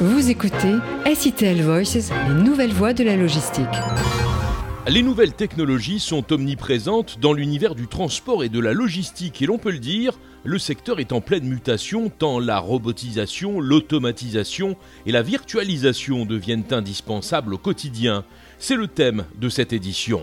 Vous écoutez SITL Voices, les nouvelles voies de la logistique. Les nouvelles technologies sont omniprésentes dans l'univers du transport et de la logistique et l'on peut le dire, le secteur est en pleine mutation tant la robotisation, l'automatisation et la virtualisation deviennent indispensables au quotidien. C'est le thème de cette édition.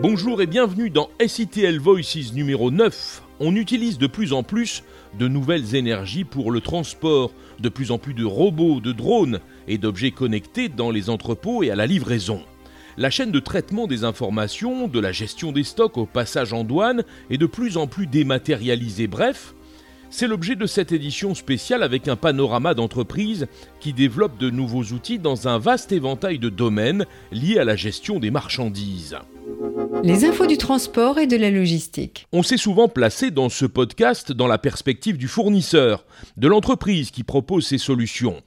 Bonjour et bienvenue dans SITL Voices numéro 9. On utilise de plus en plus de nouvelles énergies pour le transport, de plus en plus de robots, de drones et d'objets connectés dans les entrepôts et à la livraison. La chaîne de traitement des informations, de la gestion des stocks au passage en douane est de plus en plus dématérialisée. Bref, c'est l'objet de cette édition spéciale avec un panorama d'entreprises qui développent de nouveaux outils dans un vaste éventail de domaines liés à la gestion des marchandises. Les infos du transport et de la logistique. On s'est souvent placé dans ce podcast dans la perspective du fournisseur, de l'entreprise qui propose ses solutions.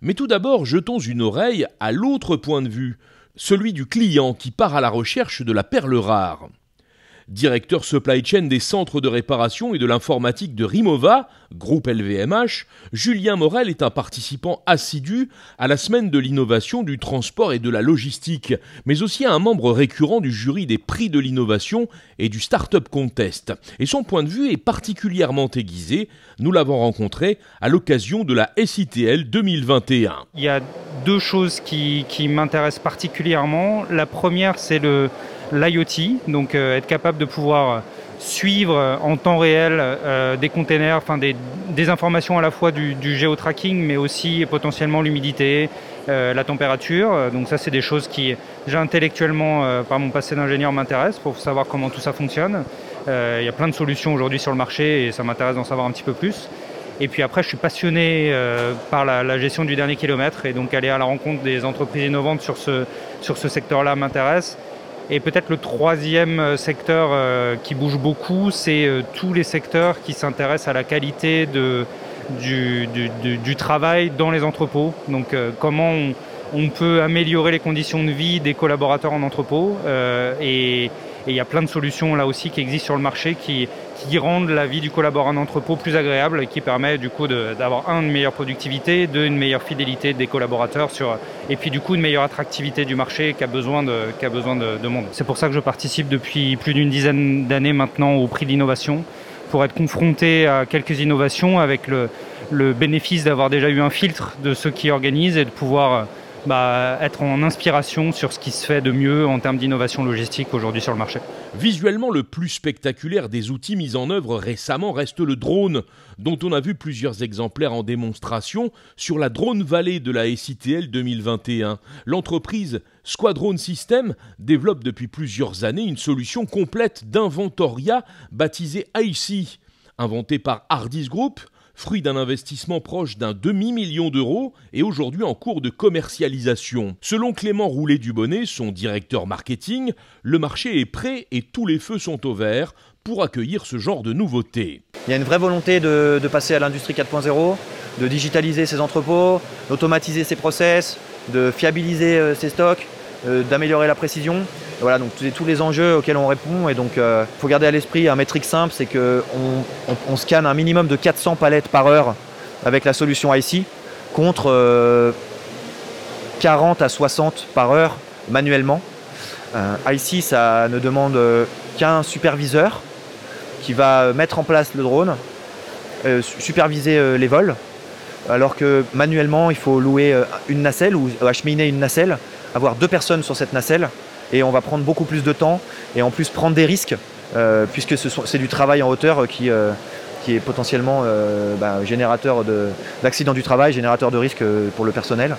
Mais tout d'abord, jetons une oreille à l'autre point de vue, celui du client qui part à la recherche de la perle rare directeur supply chain des centres de réparation et de l'informatique de Rimova, groupe LVMH, Julien Morel est un participant assidu à la semaine de l'innovation du transport et de la logistique, mais aussi un membre récurrent du jury des prix de l'innovation et du Startup Contest. Et son point de vue est particulièrement aiguisé. Nous l'avons rencontré à l'occasion de la SITL 2021. Il y a deux choses qui, m'intéressent particulièrement. La première, c'est l'IoT, donc euh, être capable de pouvoir suivre en temps réel euh, des containers, enfin des, informations à la fois du, du géotracking, mais aussi potentiellement l'humidité, euh, la température. Donc ça, c'est des choses qui, déjà intellectuellement, par mon passé d'ingénieur, m'intéressent pour savoir comment tout ça fonctionne. Il y a plein de solutions aujourd'hui sur le marché et ça m'intéresse d'en savoir un petit peu plus. Et puis après, je suis passionné par la, la, gestion du dernier kilomètre et donc aller à la rencontre des entreprises innovantes sur ce, sur ce secteur-là m'intéresse. Et peut-être le troisième euh, secteur euh, qui bouge beaucoup, c'est euh, tous les secteurs qui s'intéressent à la qualité du, travail dans les entrepôts. Donc comment on, on, peut améliorer les conditions de vie des collaborateurs en entrepôt. et il y a plein de solutions là aussi qui existent sur le marché qui, qui rendent la vie du collaborateur en entrepôt plus agréable et qui permet du coup d'avoir un, une meilleure productivité, deux, une meilleure fidélité des collaborateurs et puis du coup une meilleure attractivité du marché qui a besoin de monde. C'est pour ça que je participe depuis plus d'une dizaine d'années maintenant au prix de l'innovation pour être confronté à quelques innovations avec le, le bénéfice d'avoir déjà eu un filtre de ceux qui organisent et de pouvoir bah, être en inspiration sur ce qui se fait de mieux en termes d'innovation logistique aujourd'hui sur le marché. Visuellement, le plus spectaculaire des outils mis en œuvre récemment reste le drone, dont on a vu plusieurs exemplaires en démonstration sur la Drone Valley de la SITL 2021. L'entreprise Squadron System développe depuis plusieurs années une solution complète d'inventoria baptisée IC. Inventée par Hardis Group, fruit d'un investissement proche d'un demi-million d'euros et aujourd'hui en cours de commercialisation. Selon Clément Roulet-Dubonnet, son directeur marketing, le marché est prêt et tous les feux sont au vert pour accueillir ce genre de nouveautés. Il y a une vraie volonté de, passer à l'industrie 4.0, de digitaliser ses entrepôts, d'automatiser ses process, de fiabiliser euh, ses stocks, euh, d'améliorer la précision. Voilà, donc tous les enjeux auxquels on répond. Et donc, il euh, faut garder à l'esprit un métrique simple, c'est qu'on on, scanne un minimum de 400 palettes par heure avec la solution IC, contre 40 euh, à 60 par heure manuellement. Euh, IC, ça ne demande qu'un superviseur qui va mettre en place le drone, superviser les vols, alors que manuellement, il faut louer une nacelle ou acheminer une nacelle, avoir deux personnes sur cette nacelle et on va prendre beaucoup plus de temps et en plus prendre des risques euh, puisque c'est du travail en hauteur qui, euh, qui est potentiellement euh, bah, générateur d'accidents du travail, générateur de risques pour le personnel.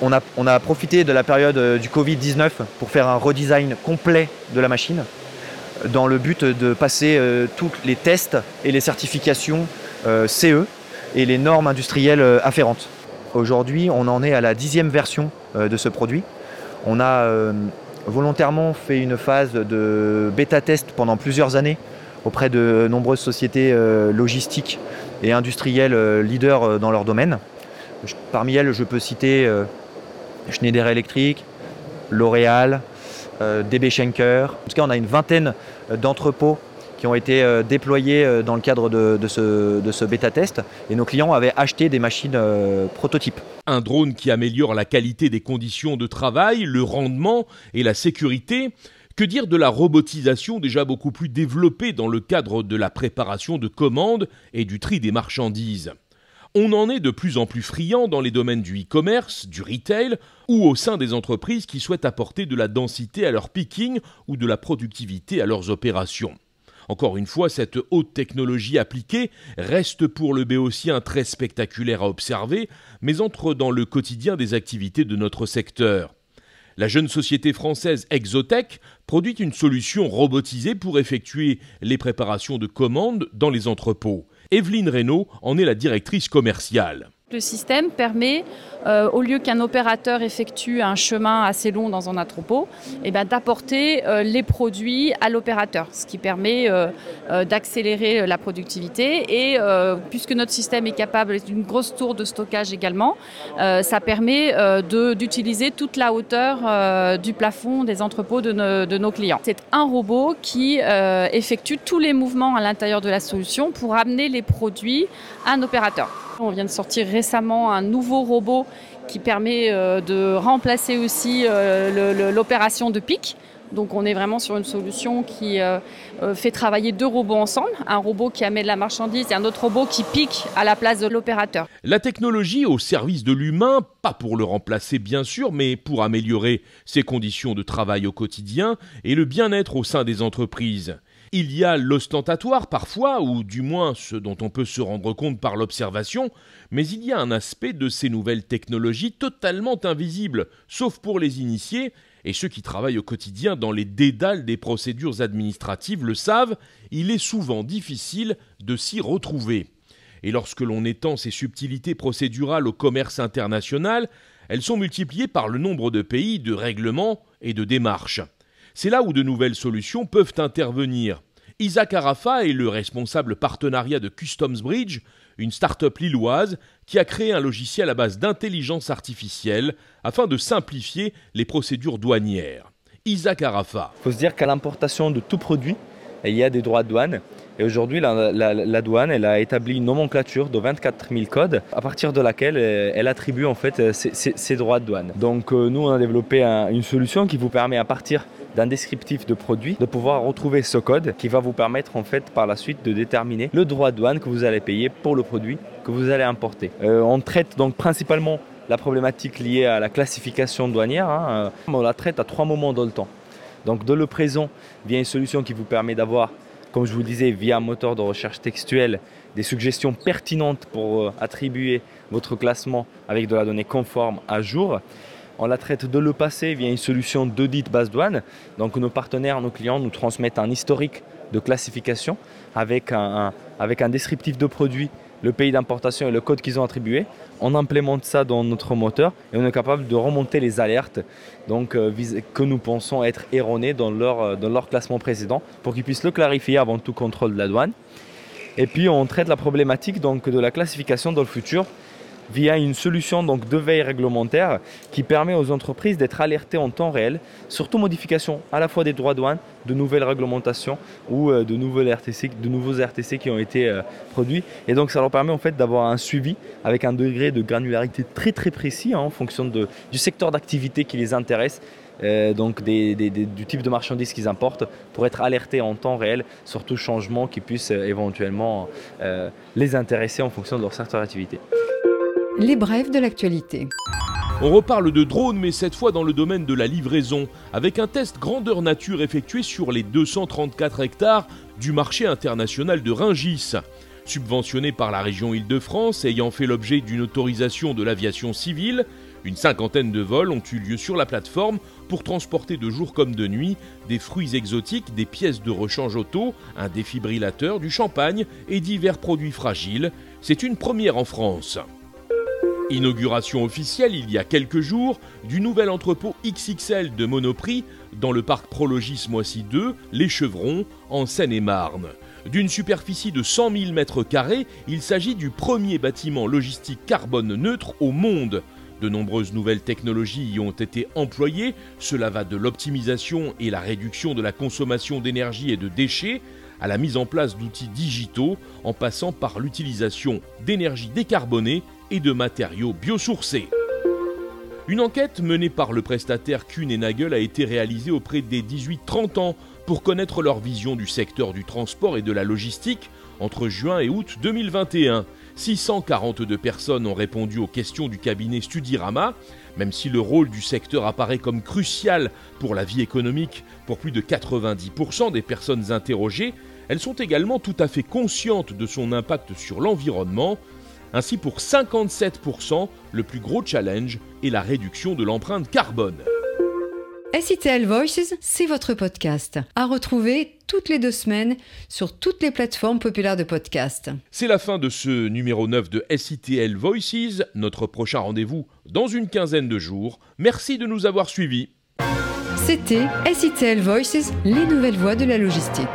On a, on a profité de la période du Covid-19 pour faire un redesign complet de la machine dans le but de passer tous les tests et les certifications CE et les normes industrielles afférentes. Aujourd'hui, on en est à la dixième version de ce produit. On a volontairement fait une phase de bêta-test pendant plusieurs années auprès de nombreuses sociétés euh, logistiques et industrielles euh, leaders euh, dans leur domaine. Parmi elles, je peux citer Schneider Electric, L'Oréal, DB Schenker. En tout cas, on a une vingtaine d'entrepôts qui ont été euh, déployés euh, dans le cadre de, ce, de ce bêta-test et nos clients avaient acheté des machines prototypes. Un drone qui améliore la qualité des conditions de travail, le rendement et la sécurité. Que dire de la robotisation déjà beaucoup plus développée dans le cadre de la préparation de commandes et du tri des marchandises? On en est de plus en plus friand dans les domaines du e-commerce, du retail ou au sein des entreprises qui souhaitent apporter de la densité à leur picking ou de la productivité à leurs opérations. Encore une fois, cette haute technologie appliquée reste pour le béotien très spectaculaire à observer, mais entre dans le quotidien des activités de notre secteur. La jeune société française Exotech produit une solution robotisée pour effectuer les préparations de commandes dans les entrepôts. Evelyne Reynaud en est la directrice commerciale. Le système permet, euh, au lieu qu'un opérateur effectue un chemin assez long dans un entrepôt, eh ben, d'apporter euh, les produits à l'opérateur, ce qui permet euh, d'accélérer la productivité. Et puisque notre système est capable d'une grosse tour de stockage également, ça permet d'utiliser toute la hauteur du plafond des entrepôts de, de nos clients. C'est un robot qui effectue tous les mouvements à l'intérieur de la solution pour amener les produits à un opérateur. On vient de sortir récemment un nouveau robot qui permet euh, de remplacer aussi euh, l'opération de pic. Donc on est vraiment sur une solution qui euh, fait travailler deux robots ensemble, un robot qui amène la marchandise et un autre robot qui pique à la place de l'opérateur. La technologie au service de l'humain, pas pour le remplacer bien sûr, mais pour améliorer ses conditions de travail au quotidien et le bien-être au sein des entreprises. Il y a l'ostentatoire parfois, ou du moins ce dont on peut se rendre compte par l'observation, mais il y a un aspect de ces nouvelles technologies totalement invisible, sauf pour les initiés, et ceux qui travaillent au quotidien dans les dédales des procédures administratives le savent, il est souvent difficile de s'y retrouver. Et lorsque l'on étend ces subtilités procédurales au commerce international, elles sont multipliées par le nombre de pays, de règlements et de démarches. C'est là où de nouvelles solutions peuvent intervenir. Isaac Arafa est le responsable partenariat de Customs Bridge, une start-up lilloise qui a créé un logiciel à base d'intelligence artificielle afin de simplifier les procédures douanières. Isaac Arafa. Il faut se dire qu'à l'importation de tout produit, il y a des droits de douane. Et aujourd'hui, la, douane, elle a établi une nomenclature de 24 000 codes à partir de laquelle euh, elle attribue en fait ces, droits de douane. Donc euh, nous, on a développé une solution qui vous permet à partir d'un descriptif de produit, de pouvoir retrouver ce code qui va vous permettre en fait par la suite de déterminer le droit de douane que vous allez payer pour le produit que vous allez importer. Euh, on traite donc principalement la problématique liée à la classification douanière. Hein, euh, on la traite à trois moments dans le temps. Donc de le présent via une solution qui vous permet d'avoir, comme je vous le disais, via un moteur de recherche textuelle, des suggestions pertinentes pour euh, attribuer votre classement avec de la donnée conforme à jour. On la traite de le passé via une solution d'audit base douane. Donc nos partenaires, nos clients nous transmettent un historique de classification avec un, descriptif de produit, le pays d'importation et le code qu'ils ont attribué. On implémente ça dans notre moteur et on est capable de remonter les alertes donc, euh, que nous pensons être erronées dans leur, euh, dans leur classement précédent pour qu'ils puissent le clarifier avant tout contrôle de la douane. Et puis on traite la problématique de la classification dans le futur via une solution donc, de veille réglementaire qui permet aux entreprises d'être alertées en temps réel sur toute modification à la fois des droits de douane, de nouvelles réglementations ou euh, de, nouveaux RTC qui ont été euh, produits. Et donc ça leur permet en fait d'avoir un suivi avec un degré de granularité très très précis hein, en fonction du secteur d'activité qui les intéresse. Euh, donc du type de marchandises qu'ils importent pour être alertés en temps réel sur tout changement qui puisse éventuellement les intéresser en fonction de leur secteur d'activité. Les brèves de l'actualité. On reparle de drones, mais cette fois dans le domaine de la livraison, avec un test grandeur nature effectué sur les 234 hectares du marché international de Ringis. Subventionné par la région Île-de-France, ayant fait l'objet d'une autorisation de l'aviation civile, une cinquantaine de vols ont eu lieu sur la plateforme pour transporter de jour comme de nuit des fruits exotiques, des pièces de rechange auto, un défibrillateur, du champagne et divers produits fragiles. C'est une première en France. Inauguration officielle il y a quelques jours du nouvel entrepôt XXL de Monoprix dans le parc Prologis Moissy 2, Les Chevrons, en Seine-et-Marne. D'une superficie de 100 000 m2, il s'agit du premier bâtiment logistique carbone neutre au monde. De nombreuses nouvelles technologies y ont été employées, cela va de l'optimisation et la réduction de la consommation d'énergie et de déchets à la mise en place d'outils digitaux en passant par l'utilisation d'énergie décarbonée et de matériaux biosourcés. Une enquête menée par le prestataire Kuhn et Nagel a été réalisée auprès des 18-30 ans pour connaître leur vision du secteur du transport et de la logistique entre juin et août 2021. 642 personnes ont répondu aux questions du cabinet Studirama. Même si le rôle du secteur apparaît comme crucial pour la vie économique pour plus de 90% des personnes interrogées, elles sont également tout à fait conscientes de son impact sur l'environnement. Ainsi, pour 57%, le plus gros challenge est la réduction de l'empreinte carbone. SITL Voices, c'est votre podcast. À retrouver toutes les deux semaines sur toutes les plateformes populaires de podcast. C'est la fin de ce numéro 9 de SITL Voices. Notre prochain rendez-vous dans une quinzaine de jours. Merci de nous avoir suivis. C'était SITL Voices, les nouvelles voies de la logistique.